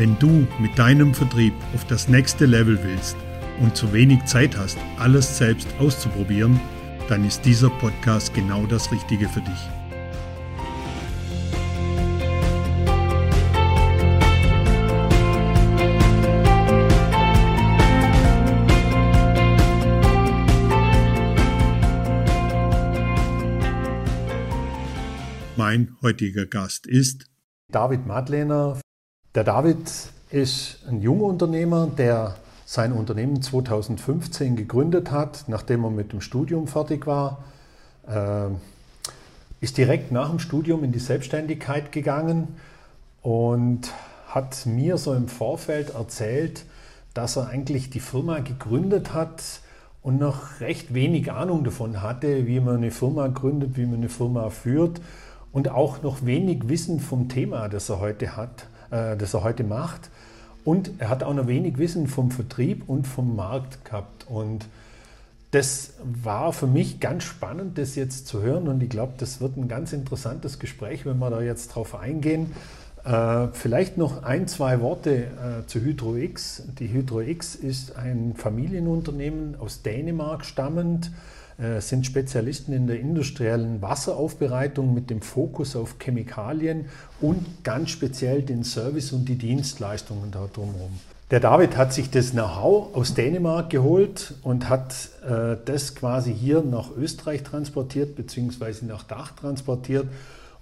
Wenn du mit deinem Vertrieb auf das nächste Level willst und zu wenig Zeit hast, alles selbst auszuprobieren, dann ist dieser Podcast genau das Richtige für dich. Mein heutiger Gast ist David Madlener. Der David ist ein junger Unternehmer, der sein Unternehmen 2015 gegründet hat, nachdem er mit dem Studium fertig war. Äh, ist direkt nach dem Studium in die Selbstständigkeit gegangen und hat mir so im Vorfeld erzählt, dass er eigentlich die Firma gegründet hat und noch recht wenig Ahnung davon hatte, wie man eine Firma gründet, wie man eine Firma führt und auch noch wenig Wissen vom Thema, das er heute hat, äh, das er heute macht. Und er hat auch noch wenig Wissen vom Vertrieb und vom Markt gehabt. Und das war für mich ganz spannend, das jetzt zu hören. Und ich glaube, das wird ein ganz interessantes Gespräch, wenn wir da jetzt drauf eingehen. Äh, vielleicht noch ein, zwei Worte äh, zu HydroX. Die HydroX ist ein Familienunternehmen aus Dänemark stammend äh, sind Spezialisten in der industriellen Wasseraufbereitung mit dem Fokus auf Chemikalien und ganz speziell den Service und die Dienstleistungen da drumherum. Der David hat sich das Know-how aus Dänemark geholt und hat das quasi hier nach Österreich transportiert bzw. nach Dach transportiert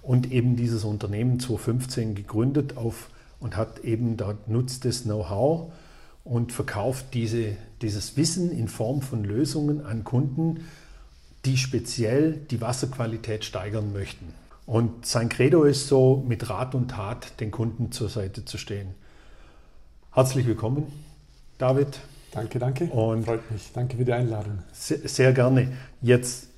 und eben dieses Unternehmen 2015 gegründet auf und hat eben dort nutzt das Know-how und verkauft diese, dieses Wissen in Form von Lösungen an Kunden, die speziell die Wasserqualität steigern möchten. Und sein Credo ist so, mit Rat und Tat den Kunden zur Seite zu stehen. Herzlich willkommen, David. Danke, danke. Und Freut mich. Danke für die Einladung. Sehr, sehr gerne. Jetzt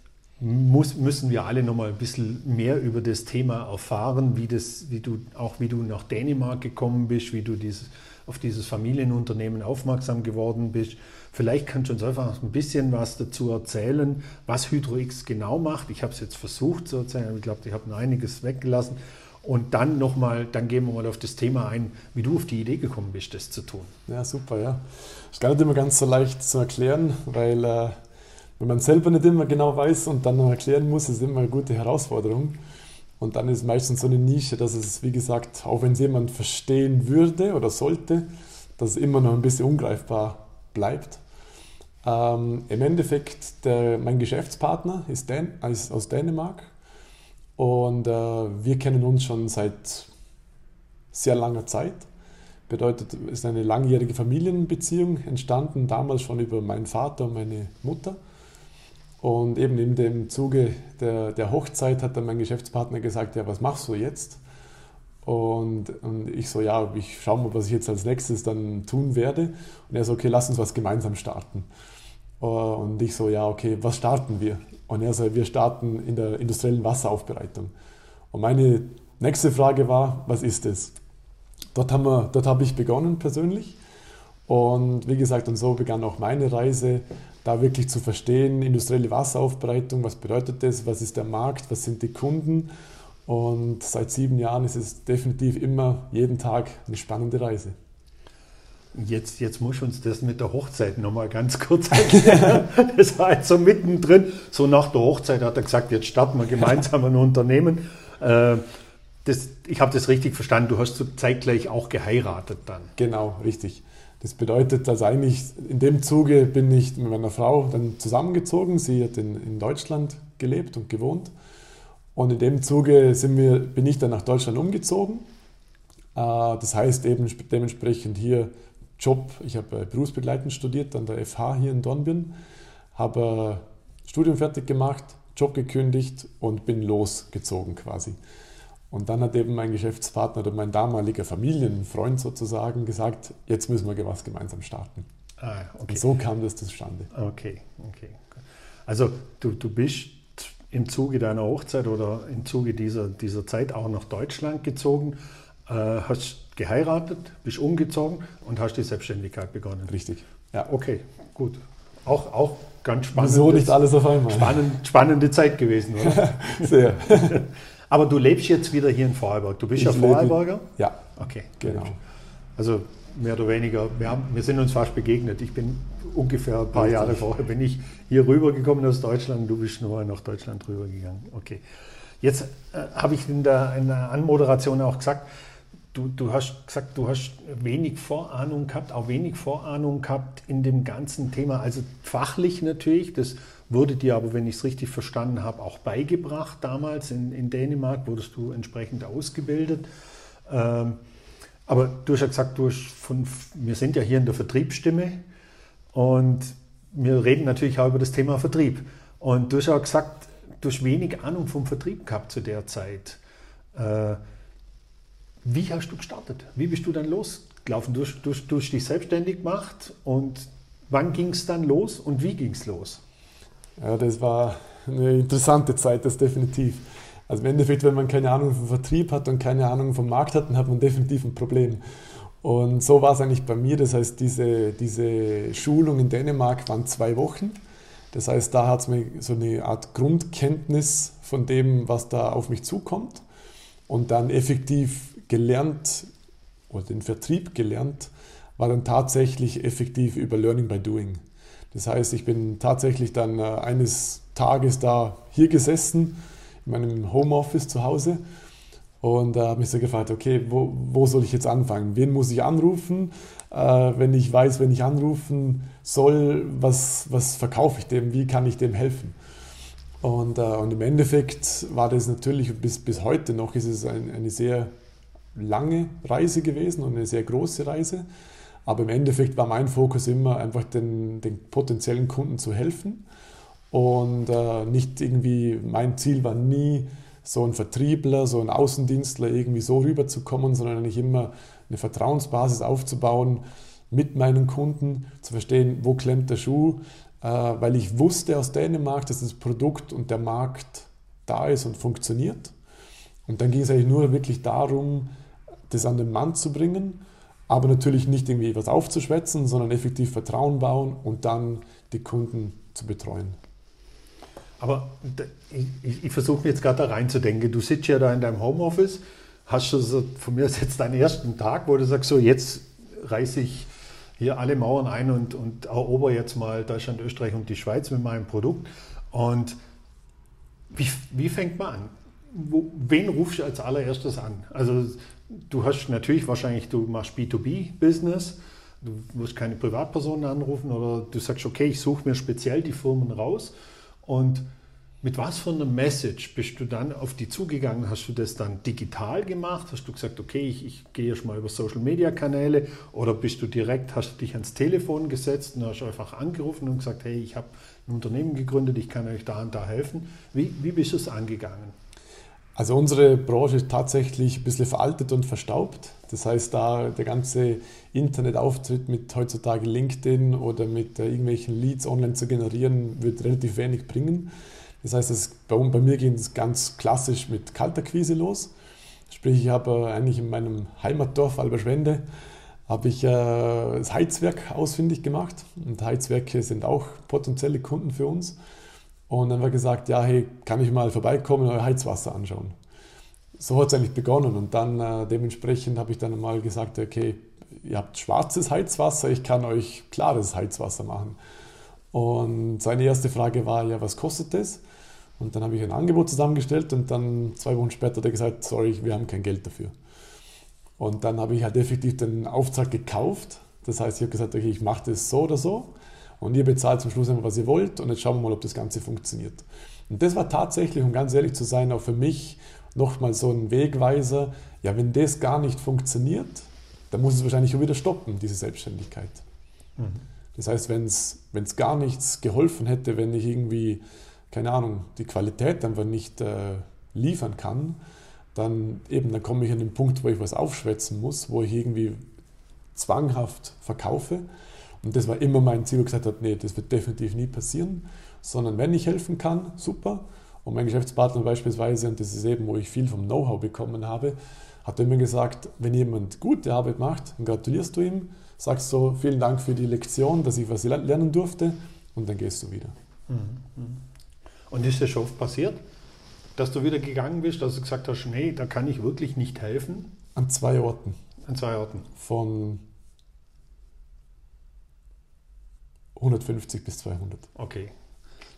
muss, müssen wir alle noch mal ein bisschen mehr über das Thema erfahren, wie, das, wie du, auch wie du nach Dänemark gekommen bist, wie du dieses, auf dieses Familienunternehmen aufmerksam geworden bist. Vielleicht kannst du uns einfach ein bisschen was dazu erzählen, was HydroX genau macht. Ich habe es jetzt versucht zu erzählen, ich glaube, ich habe einiges weggelassen. Und dann nochmal, dann gehen wir mal auf das Thema ein, wie du auf die Idee gekommen bist, das zu tun. Ja, super, ja. Ist gar nicht immer ganz so leicht zu erklären, weil äh, wenn man selber nicht immer genau weiß und dann noch erklären muss, ist immer eine gute Herausforderung. Und dann ist meistens so eine Nische, dass es, wie gesagt, auch wenn es jemand verstehen würde oder sollte, dass es immer noch ein bisschen ungreifbar bleibt. Ähm, Im Endeffekt, der, mein Geschäftspartner ist, Dän ist, aus Dänemark und äh, wir kennen uns schon seit sehr langer Zeit. Bedeutet, es ist eine langjährige Familienbeziehung entstanden, damals schon über meinen Vater und meine Mutter. Und eben in dem Zuge der, der Hochzeit hat dann mein Geschäftspartner gesagt, ja, was machst du jetzt? Und, und ich so, ja, ich schaue mal, was ich jetzt als nächstes dann tun werde. Und er so, okay, lass uns was gemeinsam starten. Und ich so, ja, okay, was starten wir? Und er so, wir starten in der industriellen Wasseraufbereitung. Und meine nächste Frage war, was ist es? Dort, haben wir, dort habe ich begonnen persönlich. Und wie gesagt, und so begann auch meine Reise, da wirklich zu verstehen, industrielle Wasseraufbereitung, was bedeutet das, was ist der Markt, was sind die Kunden und seit sieben Jahren ist es definitiv immer jeden Tag eine spannende Reise. Jetzt, jetzt muss uns das mit der Hochzeit nochmal ganz kurz erklären. das war jetzt so mittendrin. So nach der Hochzeit hat er gesagt, jetzt starten wir gemeinsam ein Unternehmen. Äh, das, ich habe das richtig verstanden. Du hast zeitgleich auch geheiratet dann. Genau, richtig. Das bedeutet, dass eigentlich in dem Zuge bin ich mit meiner Frau dann zusammengezogen. Sie hat in, in Deutschland gelebt und gewohnt. Und in dem Zuge wir, bin ich dann nach Deutschland umgezogen. Äh, das heißt eben dementsprechend hier Job, ich habe berufsbegleitend studiert an der FH hier in Dornbirn, habe Studium fertig gemacht, Job gekündigt und bin losgezogen quasi. Und dann hat eben mein Geschäftspartner oder mein damaliger Familienfreund sozusagen gesagt, jetzt müssen wir was gemeinsam starten. Ah, okay. Und so kam das zustande. Okay, okay. Also du, du bist im Zuge deiner Hochzeit oder im Zuge dieser, dieser Zeit auch nach Deutschland gezogen, äh, hast geheiratet, bist umgezogen und hast die Selbstständigkeit begonnen. Richtig. Ja, okay, gut. Auch, auch ganz spannend. So nicht alles auf einmal. Spannend, spannende Zeit gewesen, oder? Sehr. Aber du lebst jetzt wieder hier in Vorarlberg. Du bist ich ja Vorarlberger? Ja. Okay, genau. Also mehr oder weniger, wir, haben, wir sind uns fast begegnet. Ich bin ungefähr ein paar Richtig. Jahre vorher bin ich hier rübergekommen aus Deutschland, du bist nur nach Deutschland rübergegangen. Okay. Jetzt äh, habe ich in der, in der Anmoderation auch gesagt, du, du hast gesagt, du hast wenig Vorahnung gehabt, auch wenig Vorahnung gehabt in dem ganzen Thema. Also fachlich natürlich, das wurde dir aber, wenn ich es richtig verstanden habe, auch beigebracht damals in, in Dänemark, wurdest du entsprechend ausgebildet. Ähm, aber du hast ja gesagt, du von, wir sind ja hier in der Vertriebsstimme und wir reden natürlich auch über das Thema Vertrieb. Und du hast auch gesagt, du hast wenig Ahnung vom Vertrieb gehabt zu der Zeit. Äh, wie hast du gestartet? Wie bist du dann losgelaufen? Du, du, du hast dich selbstständig gemacht und wann ging es dann los und wie ging es los? Ja, das war eine interessante Zeit, das definitiv. Also im Endeffekt, wenn man keine Ahnung vom Vertrieb hat und keine Ahnung vom Markt hat, dann hat man definitiv ein Problem. Und so war es eigentlich bei mir. Das heißt, diese, diese Schulung in Dänemark waren zwei Wochen. Das heißt, da hat es mir so eine Art Grundkenntnis von dem, was da auf mich zukommt. Und dann effektiv gelernt oder den Vertrieb gelernt, war dann tatsächlich effektiv über Learning by Doing. Das heißt, ich bin tatsächlich dann äh, eines Tages da hier gesessen in meinem Homeoffice zu Hause und da äh, habe mich so gefragt, okay, wo, wo, soll ich jetzt anfangen? Wen muss ich anrufen? Äh, wenn ich weiß, wenn ich anrufen soll, was, was verkaufe ich dem? Wie kann ich dem helfen? Und, äh, und im Endeffekt war das natürlich bis, bis heute noch ist es ein, eine sehr lange Reise gewesen und eine sehr große Reise. Aber im Endeffekt war mein Fokus immer einfach den, den potenziellen Kunden zu helfen und äh, nicht irgendwie, mein Ziel war nie, so ein Vertriebler, so ein Außendienstler irgendwie so rüberzukommen, sondern eigentlich immer eine Vertrauensbasis aufzubauen mit meinen Kunden, zu verstehen, wo klemmt der Schuh, äh, weil ich wusste aus Dänemark, dass das Produkt und der Markt da ist und funktioniert. Und dann ging es eigentlich nur wirklich darum, das an den Mann zu bringen, aber natürlich nicht irgendwie was aufzuschwätzen, sondern effektiv Vertrauen bauen und dann die Kunden zu betreuen. Aber ich, ich versuche jetzt gerade da reinzudenken. Du sitzt ja da in deinem Homeoffice, hast schon so, von mir jetzt deinen ersten Tag, wo du sagst, so jetzt reiße ich hier alle Mauern ein und, und erober jetzt mal Deutschland, Österreich und die Schweiz mit meinem Produkt. Und wie, wie fängt man an? Wo, wen rufst du als allererstes an? Also du hast natürlich wahrscheinlich, du machst B2B-Business, du musst keine Privatpersonen anrufen oder du sagst, okay, ich suche mir speziell die Firmen raus und mit was für einer Message bist du dann auf die zugegangen? Hast du das dann digital gemacht? Hast du gesagt, okay, ich, ich gehe erst mal über Social Media Kanäle oder bist du direkt, hast du dich ans Telefon gesetzt und hast einfach angerufen und gesagt, hey, ich habe ein Unternehmen gegründet, ich kann euch da und da helfen. Wie, wie bist du es angegangen? Also unsere Branche ist tatsächlich ein bisschen veraltet und verstaubt. Das heißt, da der ganze Internetauftritt mit heutzutage LinkedIn oder mit äh, irgendwelchen Leads online zu generieren, wird relativ wenig bringen. Das heißt, das, bei, bei, mir geht es ganz klassisch mit Kalterquise los. Sprich, ich habe äh, eigentlich in meinem Heimatdorf Alberschwende habe ich äh, das Heizwerk ausfindig gemacht. Und Heizwerke sind auch potenzielle Kunden für uns. Und dann war gesagt, ja, hey, kann ich mal vorbeikommen und euer Heizwasser anschauen. So hat es eigentlich begonnen. Und dann äh, dementsprechend habe ich dann mal gesagt, okay, ihr habt schwarzes Heizwasser, ich kann euch klares Heizwasser machen. Und seine erste Frage war, ja, was kostet das? Und dann habe ich ein Angebot zusammengestellt und dann zwei Wochen später hat er gesagt, sorry, wir haben kein Geld dafür. Und dann habe ich halt effektiv den Auftrag gekauft. Das heißt, ich habe gesagt, okay, ich mache das so oder so. Und ihr bezahlt zum Schluss einfach, was ihr wollt und jetzt schauen wir mal, ob das Ganze funktioniert. Und das war tatsächlich, um ganz ehrlich zu sein, auch für mich nochmal so ein Wegweiser. Ja, wenn das gar nicht funktioniert, dann muss es wahrscheinlich auch wieder stoppen, diese Selbstständigkeit. Mhm. Das heißt, wenn es gar nichts geholfen hätte, wenn ich irgendwie, keine Ahnung, die Qualität einfach nicht äh, liefern kann, dann eben, dann komme ich an den Punkt, wo ich was aufschwätzen muss, wo ich irgendwie zwanghaft verkaufe. Und das war immer mein Ziel, wo ich gesagt habe, nee, das wird definitiv nie passieren, sondern wenn ich helfen kann, super. Und mein Geschäftspartner beispielsweise, und das ist eben, wo ich viel vom Know-how bekommen habe, hat immer gesagt, wenn jemand gute Arbeit macht, dann gratulierst du ihm, sagst so, vielen Dank für die Lektion, dass ich was lernen durfte und dann gehst du wieder. Mhm, mhm. Und ist das schon oft passiert, dass du wieder gegangen bist, dass du gesagt hast, nee, da kann ich wirklich nicht helfen? An zwei Orten. An zwei Orten. Von 150 bis 200. Okay.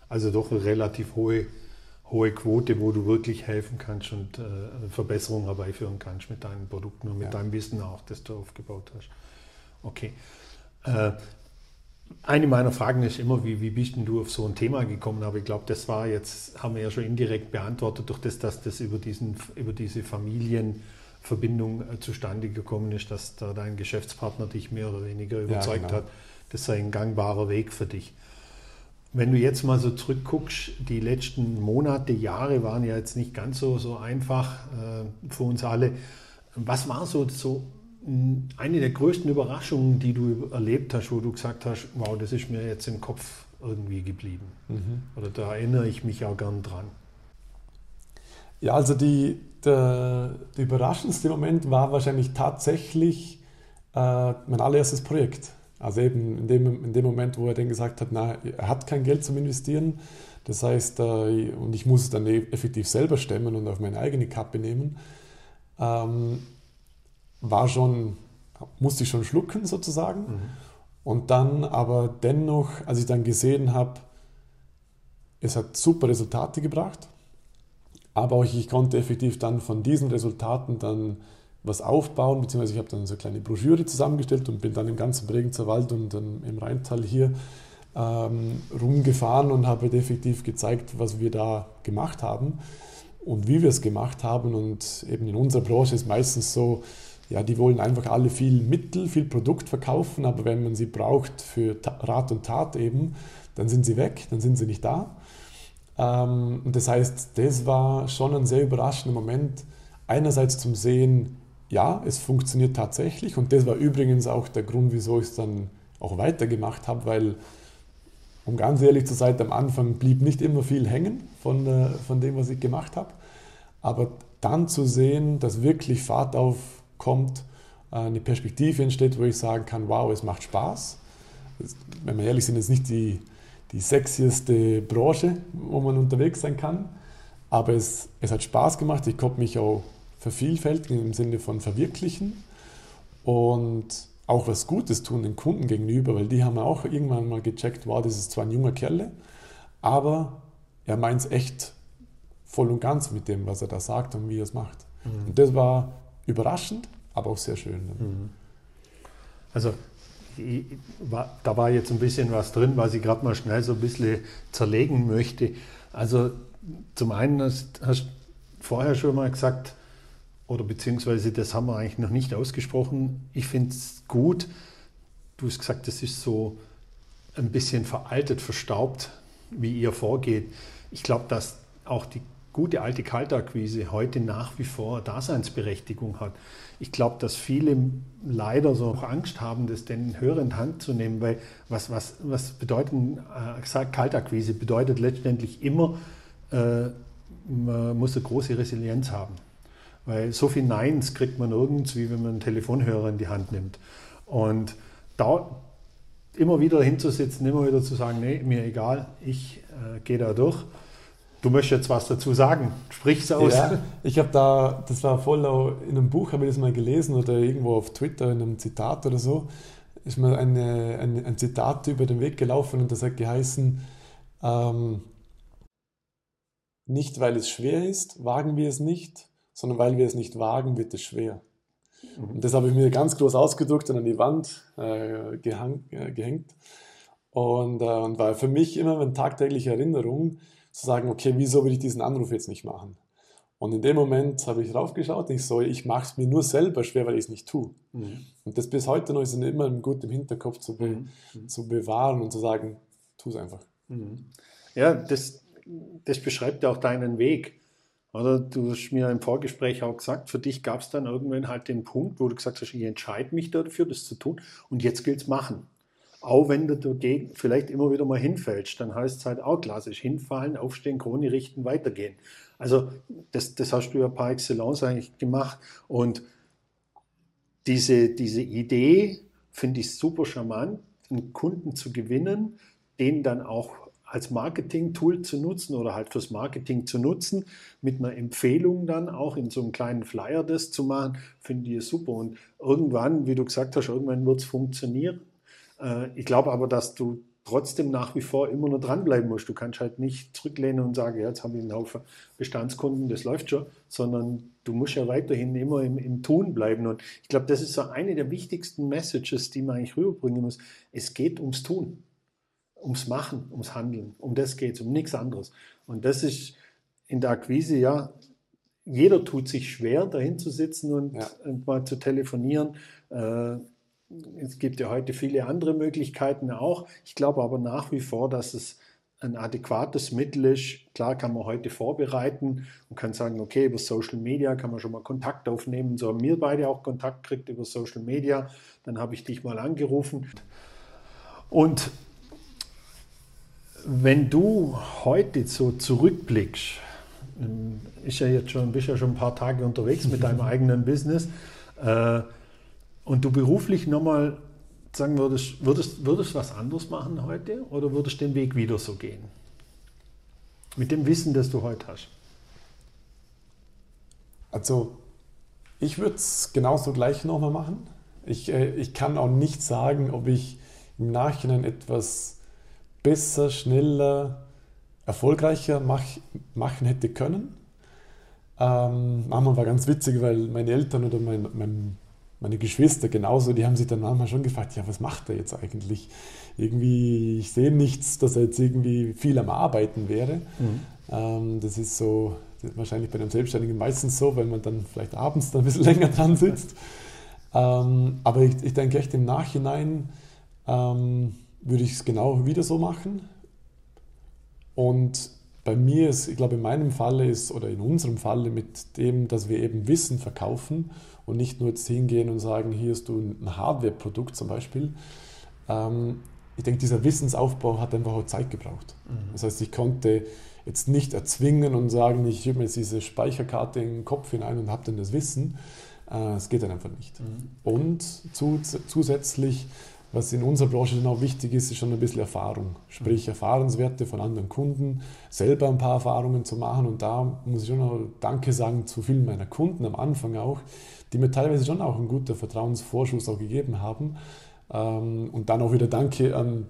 Also doch eine relativ hohe, hohe Quote, wo du wirklich helfen kannst und äh, Verbesserungen herbeiführen kannst mit deinen Produkten und mit ja. deinem Wissen auch, das du aufgebaut hast. Okay. Äh, eine meiner Fragen ist immer, wie, wie bist denn du auf so ein Thema gekommen? Aber ich glaube, das war jetzt, haben wir ja schon indirekt beantwortet, durch das, dass das über, diesen, über diese Familienverbindung äh, zustande gekommen ist, dass da dein Geschäftspartner dich mehr oder weniger überzeugt ja, genau. hat, das sei ein gangbarer Weg für dich. Wenn du jetzt mal so zurückguckst, die letzten Monate, Jahre waren ja jetzt nicht ganz so, so einfach äh, für uns alle. Was war so, so eine der größten Überraschungen, die du erlebt hast, wo du gesagt hast, wow, das ist mir jetzt im Kopf irgendwie geblieben? Mhm. Oder da erinnere ich mich auch gern dran. Ja, also die, der, der überraschendste Moment war wahrscheinlich tatsächlich äh, mein allererstes Projekt. Also eben in dem, in dem Moment, wo er dann gesagt hat, na, er hat kein Geld zum Investieren. Das heißt, äh, und ich muss es dann e-, effektiv selber stemmen und auf meine eigene Kappe nehmen. Ähm, war schon, musste ich schon schlucken sozusagen. Mhm. Und dann aber dennoch, als ich dann gesehen habe, es hat super Resultate gebracht, aber auch ich konnte effektiv dann von diesen Resultaten dann was aufbauen, beziehungsweise ich habe dann so eine kleine Broschüre zusammengestellt und bin dann im ganzen Bregenzer Wald und im Rheintal hier ähm, rumgefahren und habe effektiv gezeigt, was wir da gemacht haben und wie wir es gemacht haben. Und eben in unserer Branche ist meistens so, ja, die wollen einfach alle viel Mittel, viel Produkt verkaufen, aber wenn man sie braucht für Rat und Tat eben, dann sind sie weg, dann sind sie nicht da. Ähm, und das heißt, das war schon ein sehr überraschender Moment, einerseits zum Sehen, ja, es funktioniert tatsächlich und das war übrigens auch der Grund, wieso ich es dann auch weitergemacht habe, weil, um ganz ehrlich zu sein, am Anfang blieb nicht immer viel hängen von, äh, von dem, was ich gemacht habe, aber dann zu sehen, dass wirklich Fahrt auf kommt, äh, eine Perspektive entsteht, wo ich sagen kann, wow, es macht Spaß. Wenn wir ehrlich sind, ist nicht die, die sexieste Branche, wo man unterwegs sein kann, aber es, es hat Spaß gemacht. Ich konnte mich auch vervielfältigen im Sinne von verwirklichen und auch was Gutes tun den Kunden gegenüber, weil die haben auch irgendwann mal gecheckt, wow, das ist zwar ein junger Kerl, aber er meint es echt voll und ganz mit dem, was er da sagt und wie er es macht. Mhm. Und das war überraschend, aber auch sehr schön. Mhm. Also da war jetzt ein bisschen was drin, was ich gerade mal schnell so ein bisschen zerlegen möchte. Also zum einen hast, du vorher schon mal gesagt, oder beziehungsweise das haben wir eigentlich noch nicht ausgesprochen. Ich finde es gut. Du hast gesagt, das ist so ein bisschen veraltet, verstaubt, wie ihr vorgeht. Ich glaube, dass auch die gute alte Kaltakquise heute nach wie vor Daseinsberechtigung hat. Ich glaube, dass viele leider so auch Angst haben, das den Hörer in die Hand zu nehmen, weil was, was, was bedeutet äh, Kaltakquise? Bedeutet letztendlich immer, äh, man muss eine große Resilienz haben. Weil so viel Neins kriegt man nirgends, wie wenn man einen Telefonhörer in die Hand nimmt. Und da immer wieder hinzusitzen, immer wieder zu sagen, nee, mir egal, ich äh, gehe da durch Du möchtest jetzt was dazu sagen. Sprich es aus. Ja, ich habe da, das war voll in einem Buch, habe ich das mal gelesen oder irgendwo auf Twitter in einem Zitat oder so, ist mir eine, eine, ein Zitat über den Weg gelaufen und das hat geheißen, ähm, nicht weil es schwer ist, wagen wir es nicht, sondern weil wir es nicht wagen, wird es schwer. Mhm. Und das habe ich mir ganz groß ausgedruckt und an die Wand äh, gehang, äh, gehängt. Und, äh, und war für mich immer eine tagtägliche Erinnerung, zu sagen, okay, wieso will ich diesen Anruf jetzt nicht machen? Und in dem Moment habe ich raufgeschaut und ich so, ich mache es mir nur selber schwer, weil ich es nicht tue. Mhm. Und das bis heute noch ist immer gut im Hinterkopf zu, be mhm. zu bewahren und zu sagen, tu es einfach. Mhm. Ja, das, das beschreibt auch deinen Weg. Oder du hast mir im Vorgespräch auch gesagt, für dich gab es dann irgendwann halt den Punkt, wo du gesagt hast, ich entscheide mich dafür, das zu tun und jetzt gilt es machen. Auch wenn du dagegen vielleicht immer wieder mal hinfällst, dann heißt es halt auch klassisch, hinfallen, aufstehen, Krone richten, weitergehen. Also das, das hast du ja par excellence eigentlich gemacht und diese, diese Idee finde ich super charmant, einen Kunden zu gewinnen, den dann auch als Marketing-Tool zu nutzen oder halt fürs Marketing zu nutzen, mit einer Empfehlung dann auch in so einem kleinen Flyer das zu machen, finde ich super. Und irgendwann, wie du gesagt hast, irgendwann wird es funktionieren. Äh, ich glaube aber, dass du trotzdem nach wie vor immer nur dranbleiben musst. Du kannst halt nicht zurücklehnen und sagen, ja, jetzt habe ich einen Haufen Bestandskunden, das läuft schon, sondern du musst ja weiterhin immer im, im Tun bleiben. Und ich glaube, das ist so eine der wichtigsten Messages, die man eigentlich rüberbringen muss. Es geht ums Tun ums Machen, ums Handeln. Um das geht es, um nichts anderes. Und das ist in der Akquise, ja, jeder tut sich schwer, dahin zu sitzen und, ja. und mal zu telefonieren. Äh, es gibt ja heute viele andere Möglichkeiten auch. Ich glaube aber nach wie vor, dass es ein adäquates Mittel ist. Klar kann man heute vorbereiten und kann sagen, okay, über Social Media kann man schon mal Kontakt aufnehmen. So haben wir beide auch Kontakt gekriegt über Social Media. Dann habe ich dich mal angerufen. Und wenn du heute so zurückblickst, ähm, ist ja jetzt schon, bist ja schon ein paar Tage unterwegs mit deinem eigenen Business äh, und du beruflich nochmal sagen würdest, würdest, würdest was anderes machen heute oder würdest den Weg wieder so gehen? Mit dem Wissen, das du heute hast. Also, ich würde es genauso gleich nochmal machen. Ich, äh, ich kann auch nicht sagen, ob ich im Nachhinein etwas besser, schneller, erfolgreicher mach, machen hätte können. Ähm, manchmal war ganz witzig, weil meine Eltern oder mein, mein, meine Geschwister genauso, die haben sich dann manchmal schon gefragt, ja, was macht er jetzt eigentlich? Irgendwie, ich sehe nichts, dass er jetzt irgendwie viel am Arbeiten wäre. Mhm. Ähm, das ist so, das ist wahrscheinlich bei einem Selbstständigen meistens so, weil man dann vielleicht abends dann ein bisschen länger dran sitzt. Ähm, aber ich, ich denke echt im Nachhinein, ähm, würde ich es genau wieder so machen. Und bei mir ist, ich glaube, in meinem Falle ist, oder in unserem Falle mit dem, dass wir eben Wissen verkaufen und nicht nur jetzt hingehen und sagen, hier hast du ein Hardware-Produkt zum Beispiel. Ähm, ich denke, dieser Wissensaufbau hat einfach auch Zeit gebraucht. Mhm. Das heißt, ich konnte jetzt nicht erzwingen und sagen, ich habe mir jetzt diese Speicherkarte in den Kopf hinein und habe dann das Wissen. Äh, es geht dann einfach nicht. Mhm. Und zu, zusätzlich was in unserer Branche dann auch wichtig ist, ist schon ein bisschen Erfahrung. Sprich, Erfahrungswerte von anderen Kunden, selber ein paar Erfahrungen zu machen. Und da muss ich schon noch Danke sagen zu vielen meiner Kunden am Anfang auch, die mir teilweise schon auch einen guten Vertrauensvorschuss auch gegeben haben. Ähm, und dann auch wieder Danke an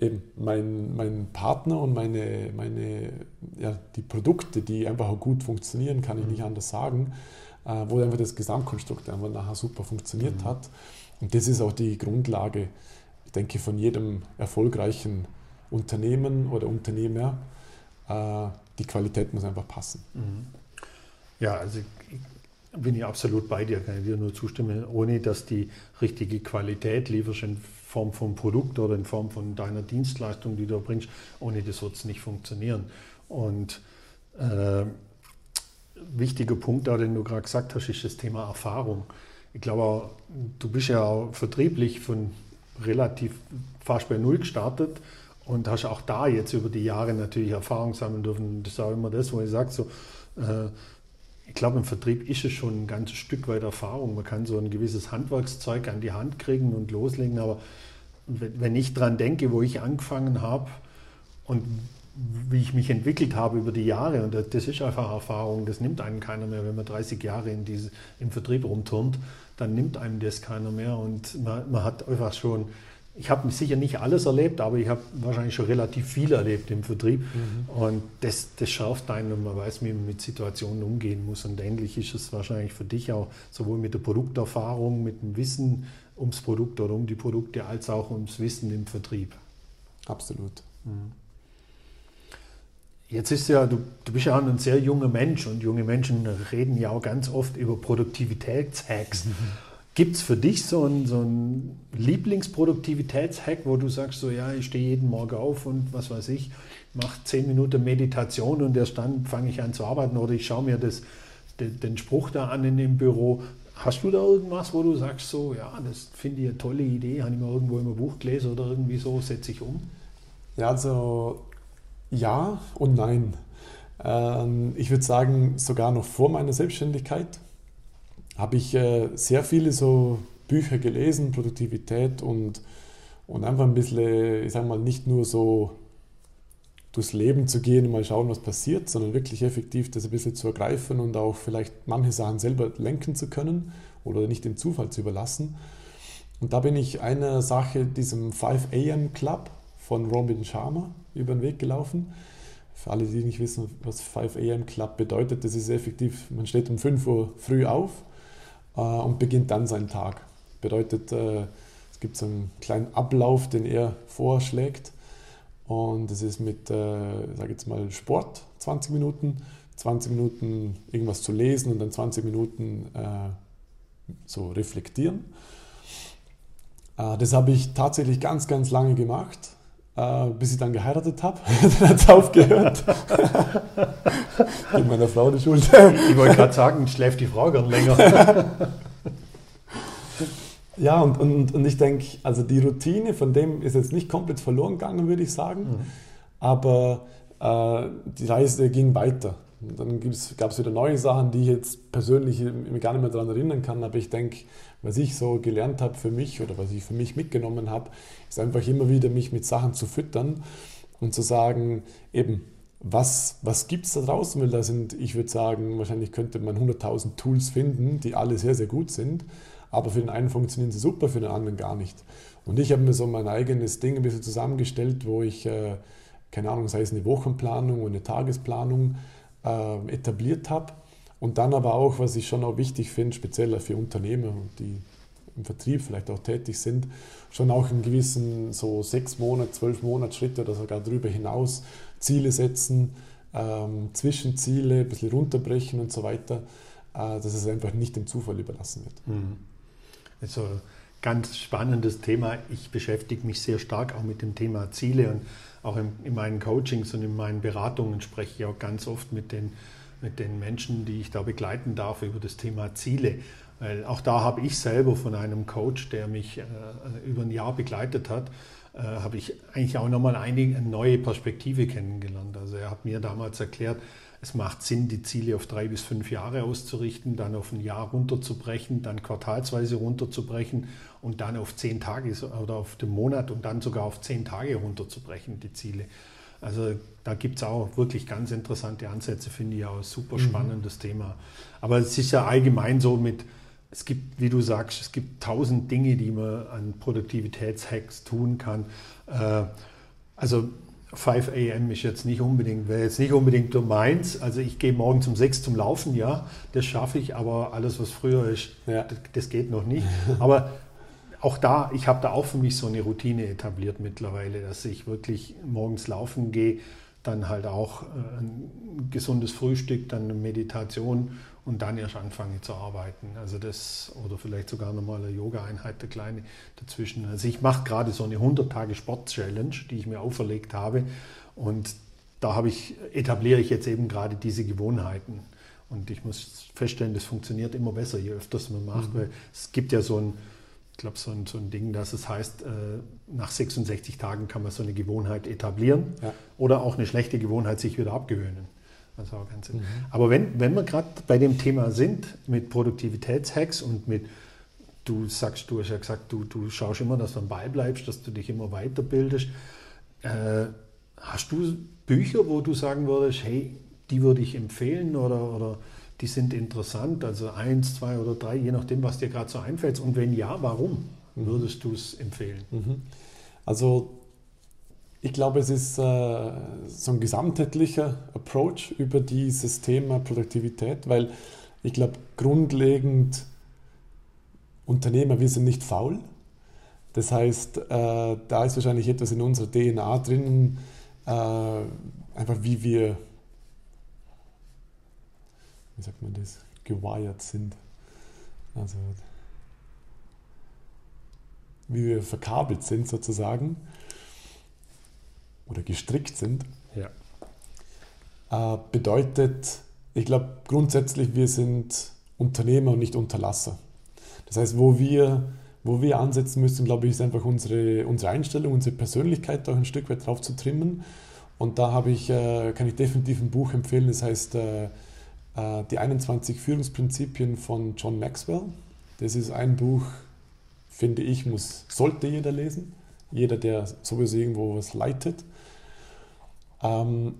eben meinen mein Partner und meine, meine, ja, die Produkte, die einfach auch gut funktionieren, kann ich nicht anders sagen, äh, wo einfach das Gesamtkonstrukt einfach nachher super funktioniert mhm. hat. Und das ist auch die Grundlage, ich denke, von jedem erfolgreichen Unternehmen oder Unternehmer. Äh, die Qualität muss einfach passen. Mhm. Ja, also bin ich absolut bei dir, kann ich dir nur zustimmen, ohne dass die richtige Qualität lieferst in Form von Produkt oder in Form von deiner Dienstleistung, die du bringst, ohne das wird es nicht funktionieren. Und äh, wichtiger Punkt, den du gerade gesagt hast, ist das Thema Erfahrung ich glaube, du bist ja auch vertrieblich von relativ fast bei Null gestartet und hast auch da jetzt über die Jahre natürlich Erfahrung sammeln dürfen. Das ist auch immer das, wo ich sage, so, äh, ich glaube, im Vertrieb ist es schon ein ganzes Stück weit Erfahrung. Man kann so ein gewisses Handwerkszeug an die Hand kriegen und loslegen, aber wenn ich daran denke, wo ich angefangen habe und wie ich mich entwickelt habe über die Jahre. Und das ist einfach Erfahrung, das nimmt einen keiner mehr. Wenn man 30 Jahre in diese, im Vertrieb rumturnt, dann nimmt einem das keiner mehr. Und man, man hat einfach schon, ich habe sicher nicht alles erlebt, aber ich habe wahrscheinlich schon relativ viel erlebt im Vertrieb. Mhm. Und das, das schärft einen und man weiß, wie man mit Situationen umgehen muss. Und ähnlich ist es wahrscheinlich für dich auch sowohl mit der Produkterfahrung, mit dem Wissen ums Produkt oder um die Produkte, als auch ums Wissen im Vertrieb. Absolut. Mhm. Jetzt ist ja, du, du bist ja auch ein sehr junger Mensch und junge Menschen reden ja auch ganz oft über Produktivitätshacks. Mhm. Gibt es für dich so einen, so einen Lieblingsproduktivitätshack, wo du sagst, so ja, ich stehe jeden Morgen auf und was weiß ich, mache zehn Minuten Meditation und erst dann fange ich an zu arbeiten oder ich schaue mir das, den, den Spruch da an in dem Büro. Hast du da irgendwas, wo du sagst, so ja, das finde ich eine tolle Idee, habe ich mal irgendwo im Buch gelesen oder irgendwie so, setze ich um? Ja, also ja und nein. Ähm, ich würde sagen, sogar noch vor meiner Selbstständigkeit habe ich äh, sehr viele so Bücher gelesen, Produktivität und, und einfach ein bisschen, ich sage mal, nicht nur so durchs Leben zu gehen und mal schauen, was passiert, sondern wirklich effektiv das ein bisschen zu ergreifen und auch vielleicht manche Sachen selber lenken zu können oder nicht dem Zufall zu überlassen. Und da bin ich einer Sache, diesem 5 AM Club von Robin Sharma über den Weg gelaufen. Für alle, die nicht wissen, was 5 AM Club bedeutet, das ist effektiv, man steht um 5 Uhr früh auf äh, und beginnt dann seinen Tag. Bedeutet, äh, es gibt so einen kleinen Ablauf, den er vorschlägt. Und es ist mit, äh, sage jetzt mal, Sport 20 Minuten, 20 Minuten irgendwas zu lesen und dann 20 Minuten äh, so reflektieren. Äh, das habe ich tatsächlich ganz, ganz lange gemacht äh, bis ich dann geheiratet habe. dann hat es aufgehört. Gib meiner Frau die Schuld. ich wollte gerade sagen, schläft die Frau gern länger. ja, und, und, und ich denke, also die Routine von dem ist jetzt nicht komplett verloren gegangen, würde ich sagen. Mhm. Aber äh, die Reise ging weiter. Dann gab es wieder neue Sachen, die ich jetzt persönlich mir gar nicht mehr daran erinnern kann. Aber ich denke, was ich so gelernt habe für mich oder was ich für mich mitgenommen habe, ist einfach immer wieder mich mit Sachen zu füttern und zu sagen, eben, was, was gibt es da draußen? Weil da sind, ich würde sagen, wahrscheinlich könnte man 100.000 Tools finden, die alle sehr, sehr gut sind. Aber für den einen funktionieren sie super, für den anderen gar nicht. Und ich habe mir so mein eigenes Ding ein bisschen zusammengestellt, wo ich, äh, keine Ahnung, sei es eine Wochenplanung oder eine Tagesplanung äh, etabliert habe und dann aber auch, was ich schon auch wichtig finde, speziell für Unternehmer, die im Vertrieb vielleicht auch tätig sind, schon auch in gewissen so sechs Monat, zwölf Monatsschritte oder sogar darüber hinaus Ziele setzen, ähm, Zwischenziele ein bisschen runterbrechen und so weiter, äh, dass es einfach nicht dem Zufall überlassen wird. Also ganz spannendes Thema. Ich beschäftige mich sehr stark auch mit dem Thema Ziele und auch in, in meinen Coachings und in meinen Beratungen spreche ich auch ganz oft mit den mit den Menschen, die ich da begleiten darf, über das Thema Ziele. Weil auch da habe ich selber von einem Coach, der mich äh, über ein Jahr begleitet hat, äh, habe ich eigentlich auch nochmal eine, neue Perspektive kennengelernt. Also er hat mir damals erklärt, es macht Sinn, die Ziele auf drei bis fünf Jahre auszurichten, dann auf ein Jahr runterzubrechen, dann quartalsweise runterzubrechen und dann auf zehn Tage oder auf den Monat und dann sogar auf zehn Tage runterzubrechen, die Ziele. Also da gibt es auch wirklich ganz interessante Ansätze, finde ich auch ein super mhm. spannendes mhm. Thema. Aber es ist ja allgemein so mit, es gibt, wie du sagst, es gibt tausend Dinge, die man an Produktivitätshacks tun kann. Äh, also 5 a.m. ist jetzt nicht unbedingt, wäre jetzt nicht unbedingt meins. Also ich gehe morgen um 6 zum Laufen, ja, das schaffe ich, aber alles, was früher ist, ja. das, das, geht noch nicht. Aber auch da, ich habe da auch für mich so eine Routine etabliert mittlerweile, dass ich wirklich morgens laufen gehe, dann halt auch äh, ein gesundes Frühstück, dann eine Meditation und dann erst anfange zu arbeiten. Also das, oder vielleicht sogar nochmal eine Yoga-Einheit, der kleine dazwischen. Also ich mache gerade so eine 100-Tage-Sport-Challenge, die ich mir auferlegt habe. Und da habe ich, etabliere ich jetzt eben gerade diese Gewohnheiten. Und ich muss feststellen, das funktioniert immer besser, je öfter man macht, mhm. weil es gibt ja so ein, ich glaube, so ein, so ein Ding, dass es heißt, äh, nach 66 Tagen kann man so eine Gewohnheit etablieren ja. oder auch eine schlechte Gewohnheit sich wieder abgewöhnen. Also auch ganz mhm. Aber wenn, wenn wir gerade bei dem Thema sind, mit Produktivitätshacks und mit, du sagst, du hast ja gesagt, du, du schaust immer, dass du am Ball bleibst, dass du dich immer weiterbildest. Äh, hast du Bücher, wo du sagen würdest, hey, die würde ich empfehlen oder, oder die sind interessant, also eins, zwei oder drei, je nachdem, was dir gerade so einfällt. Und wenn ja, warum würdest du es empfehlen? Mhm. Also ich glaube, es ist äh, so ein gesamtheitlicher Approach über dieses Thema Produktivität, weil ich glaube, grundlegend Unternehmer, wir sind nicht faul. Das heißt, äh, da ist wahrscheinlich etwas in unserer DNA drin, äh, einfach wie wir wie sagt man das, gewired sind. Also wie wir verkabelt sind sozusagen oder gestrickt sind. Ja. Äh, bedeutet, ich glaube grundsätzlich, wir sind Unternehmer und nicht Unterlasser. Das heißt, wo wir, wo wir ansetzen müssen, glaube ich, ist einfach unsere, unsere Einstellung, unsere Persönlichkeit auch ein Stück weit drauf zu trimmen. Und da habe ich, äh, kann ich definitiv ein Buch empfehlen, das heißt äh, äh, Die 21 Führungsprinzipien von John Maxwell. Das ist ein Buch, finde ich, muss, sollte jeder lesen. Jeder, der sowieso irgendwo was leitet. Ähm,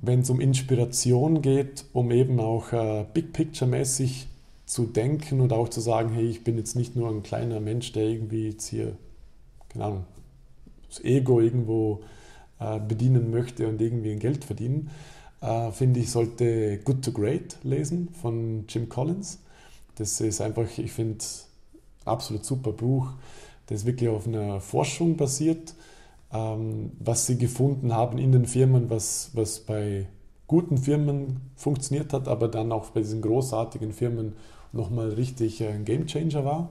wenn es um Inspiration geht, um eben auch äh, Big Picture-mäßig zu denken und auch zu sagen, hey, ich bin jetzt nicht nur ein kleiner Mensch, der irgendwie jetzt hier, keine Ahnung, das Ego irgendwo äh, bedienen möchte und irgendwie ein Geld verdienen, äh, finde ich, sollte Good to Great lesen von Jim Collins. Das ist einfach, ich finde, absolut super Buch, das wirklich auf einer Forschung basiert, ähm, was sie gefunden haben in den Firmen, was, was bei guten Firmen funktioniert hat, aber dann auch bei diesen großartigen Firmen nochmal richtig ein Gamechanger war.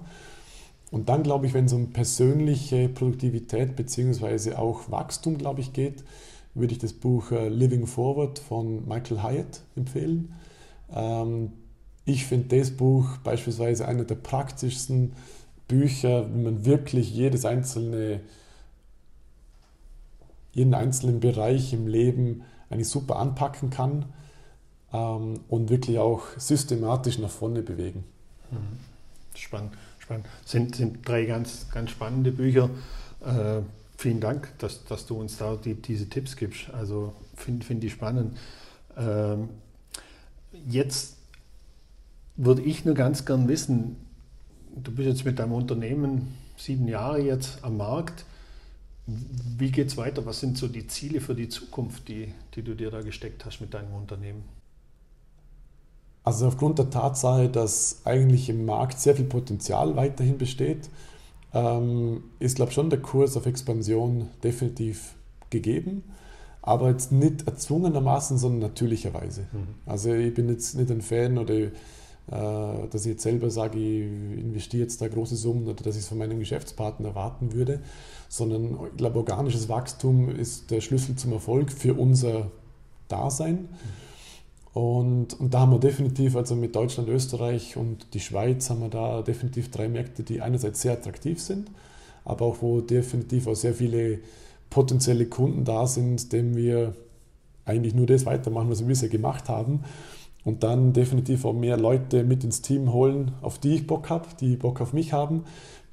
Und dann glaube ich, wenn es um persönliche Produktivität bzw. auch Wachstum, glaube ich, geht, würde ich das Buch äh, Living Forward von Michael Hyatt empfehlen. Ähm, ich finde das Buch beispielsweise einer der praktischsten Bücher, wie man wirklich jedes einzelne, jeden einzelnen Bereich im Leben eigentlich super anpacken kann ähm, und wirklich auch systematisch nach vorne bewegen. Mhm. Spannend, spannend. Sind, sind drei ganz, ganz spannende Bücher. Äh, vielen Dank, dass, dass du uns da die, diese Tipps gibst. Also finde find ich spannend. Ähm, jetzt würde ich nur ganz gern wissen, du bist jetzt mit deinem Unternehmen sieben Jahre jetzt am Markt. Wie geht es weiter? Was sind so die Ziele für die Zukunft, die, die du dir da gesteckt hast mit deinem Unternehmen? Also aufgrund der Tatsache, dass eigentlich im Markt sehr viel Potenzial weiterhin besteht, ähm, ist, glaube ich, schon der Kurs auf Expansion definitiv gegeben, aber jetzt nicht erzwungenermaßen, sondern natürlicherweise. Mhm. Also ich bin jetzt nicht ein Fan oder dass ich jetzt selber sage, ich investiere jetzt da große Summen oder dass ich es von meinem Geschäftspartner erwarten würde, sondern ich glaube, organisches Wachstum ist der Schlüssel zum Erfolg für unser Dasein. Und, und da haben wir definitiv, also mit Deutschland, Österreich und die Schweiz, haben wir da definitiv drei Märkte, die einerseits sehr attraktiv sind, aber auch wo definitiv auch sehr viele potenzielle Kunden da sind, denen wir eigentlich nur das weitermachen, was wir bisher gemacht haben. Und dann definitiv auch mehr Leute mit ins Team holen, auf die ich Bock habe, die Bock auf mich haben,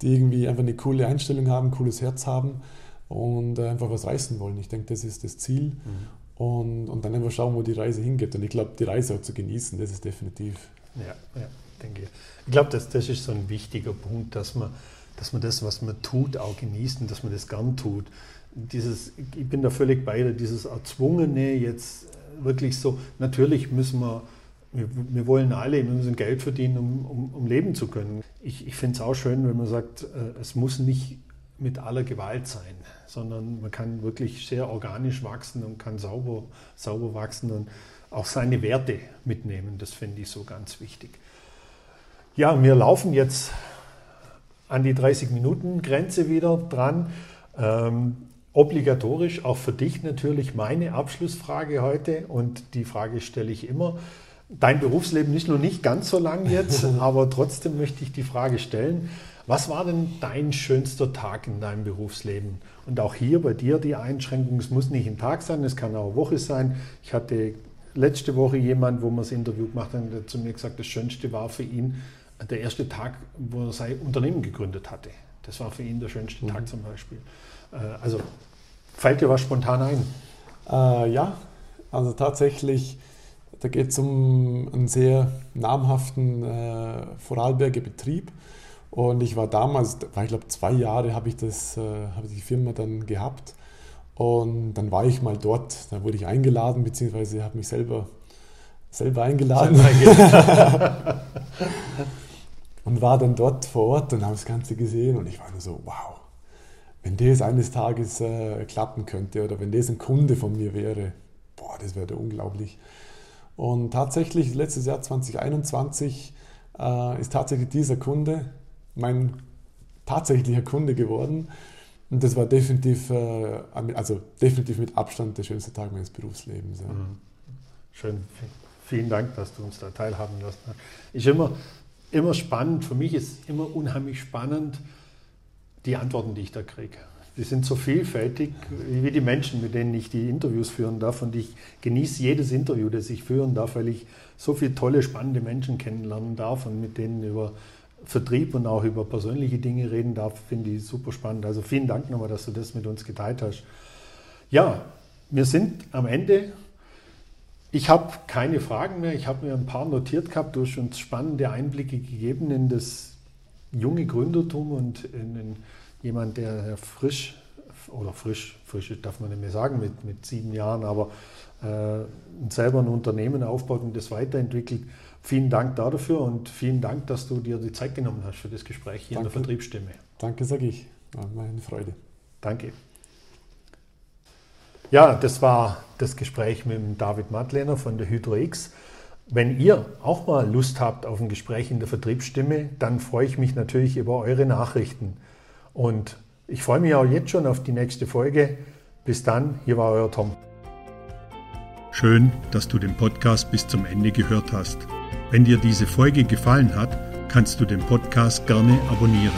die irgendwie einfach eine coole Einstellung haben, ein cooles Herz haben und einfach was reißen wollen. Ich denke, das ist das Ziel. Mhm und, und dann einfach schauen, wo die Reise hingeht. Und ich glaube, die Reise auch zu genießen, das ist definitiv. Ja, ja denke ich. Ich glaube, das, das ist so ein wichtiger Punkt, dass man, dass man das, was man tut, auch genießt und dass man das gern tut. Dieses, ich bin da völlig bei dir, dieses Erzwungene jetzt wirklich so, natürlich müssen wir, wir, wir wollen alle, wir müssen Geld verdienen, um, um, um leben zu können. Ich, ich finde es auch schön, wenn man sagt, äh, es muss nicht mit aller Gewalt sein, sondern man kann wirklich sehr organisch wachsen und kann sauber, sauber wachsen und auch seine Werte mitnehmen. Das finde ich so ganz wichtig. Ja, wir laufen jetzt an die 30-Minuten-Grenze wieder dran. Ähm, obligatorisch auch für dich natürlich meine Abschlussfrage heute und die Frage stelle ich immer. Dein Berufsleben ist noch nicht ganz so lang jetzt, aber trotzdem möchte ich die Frage stellen. Was war denn dein schönster Tag in deinem Berufsleben? Und auch hier bei dir die Einschränkung, es muss nicht ein Tag sein, es kann auch eine Woche sein. Ich hatte letzte Woche jemand, wo wir das Interview gemacht haben, der zu mir gesagt, das Schönste war für ihn der erste Tag, wo er sein Unternehmen gegründet hatte. Das war für ihn der schönste mhm. Tag zum Beispiel. Äh, also fällt dir was spontan ein? Äh, ja, also tatsächlich, da geht es um einen sehr namhaften äh, Vorarlberger Betrieb und ich war damals, war ich glaube zwei Jahre, habe ich, das, äh, habe ich die Firma dann gehabt. Und dann war ich mal dort, da wurde ich eingeladen, beziehungsweise habe mich selber, selber eingeladen. und war dann dort vor Ort und habe das Ganze gesehen und ich war nur so, wow, wenn das eines Tages äh, klappen könnte oder wenn das ein Kunde von mir wäre, boah, das wäre unglaublich. Und tatsächlich, letztes Jahr 2021 äh, ist tatsächlich dieser Kunde mein tatsächlicher Kunde geworden. Und das war definitiv, äh, also definitiv mit Abstand der schönste Tag meines Berufslebens. Ja. Mhm. Schön. Vielen Dank, dass du uns da teilhaben lassen hast. Ist immer, immer spannend. Für mich ist immer unheimlich spannend die Antworten, die ich da kriege. Die sind so vielfältig wie die Menschen, mit denen ich die Interviews führen darf. Und ich genieße jedes Interview, das ich führen darf, weil ich so viele tolle, spannende Menschen kennenlernen darf und mit denen über Vertrieb und auch über persönliche Dinge reden darf, finde ich super spannend. Also vielen Dank nochmal, dass du das mit uns geteilt hast. Ja, wir sind am Ende. Ich habe keine Fragen mehr. Ich habe mir ein paar notiert gehabt. Du hast uns spannende Einblicke gegeben in das junge Gründertum und in, in jemand, der frisch oder frisch, frisch darf man nicht mehr sagen mit, mit sieben Jahren, aber äh, selber ein Unternehmen aufbaut und das weiterentwickelt. Vielen Dank dafür und vielen Dank, dass du dir die Zeit genommen hast für das Gespräch hier Danke. in der Vertriebsstimme. Danke, sage ich. War meine Freude. Danke. Ja, das war das Gespräch mit David Madlener von der Hydro X. Wenn ihr auch mal Lust habt auf ein Gespräch in der Vertriebsstimme, dann freue ich mich natürlich über eure Nachrichten. Und ich freue mich auch jetzt schon auf die nächste Folge. Bis dann, hier war euer Tom. Schön, dass du den Podcast bis zum Ende gehört hast. Wenn dir diese Folge gefallen hat, kannst du den Podcast gerne abonnieren.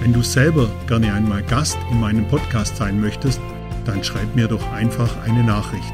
Wenn du selber gerne einmal Gast in meinem Podcast sein möchtest, dann schreib mir doch einfach eine Nachricht.